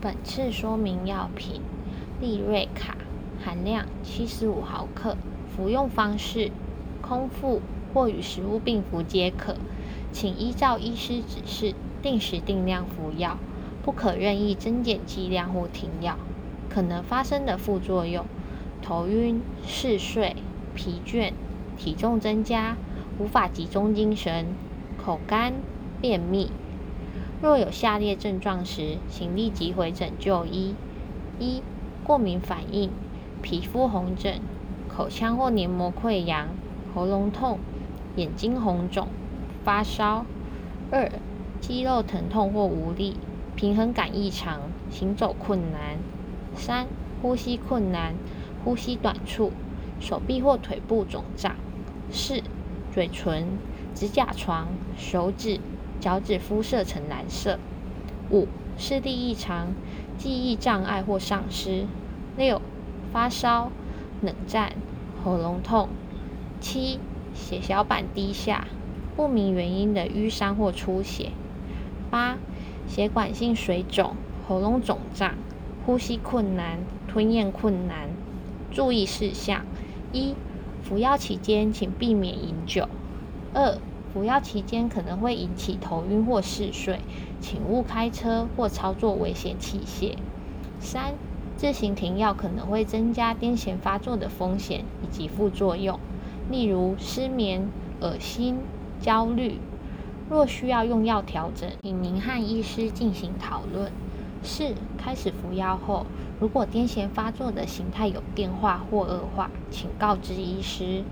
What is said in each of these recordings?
本次说明药品：利瑞卡，含量七十五毫克，服用方式：空腹或与食物并服皆可，请依照医师指示定时定量服药，不可任意增减剂量或停药。可能发生的副作用：头晕、嗜睡、疲倦、体重增加、无法集中精神、口干、便秘。若有下列症状时，请立即回诊就医：一、过敏反应，皮肤红疹、口腔或黏膜溃疡、喉咙痛、眼睛红肿、发烧；二、肌肉疼痛或无力、平衡感异常、行走困难；三、呼吸困难、呼吸短促、手臂或腿部肿胀；四、嘴唇、指甲床、手指。脚趾肤色呈蓝色。五、视力异常、记忆障碍或丧失。六、发烧、冷战、喉咙痛。七、血小板低下、不明原因的瘀伤或出血。八、血管性水肿、喉咙肿胀、呼吸困难、吞咽困难。注意事项：一、服药期间请避免饮酒。二、服药期间可能会引起头晕或嗜睡，请勿开车或操作危险器械。三、自行停药可能会增加癫痫发作的风险以及副作用，例如失眠、恶心、焦虑。若需要用药调整，请您和医师进行讨论。四、开始服药后，如果癫痫发作的形态有变化或恶化，请告知医师。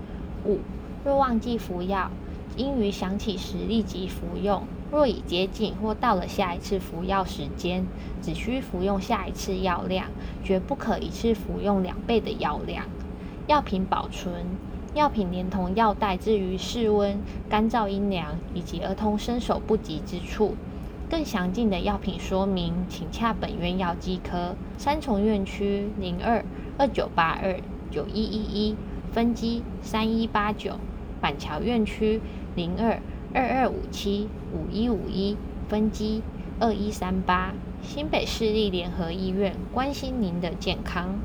五、若忘记服药，应于想起时立即服用。若已接近或到了下一次服药时间，只需服用下一次药量，绝不可一次服用两倍的药量。药品保存：药品连同药袋置于室温、干燥、阴凉以及儿童伸手不及之处。更详尽的药品说明，请洽本院药剂科。三重院区零二二九八二九一一一分机三一八九，板桥院区。零二二二五七五一五一分机二一三八，新北市立联合医院，关心您的健康。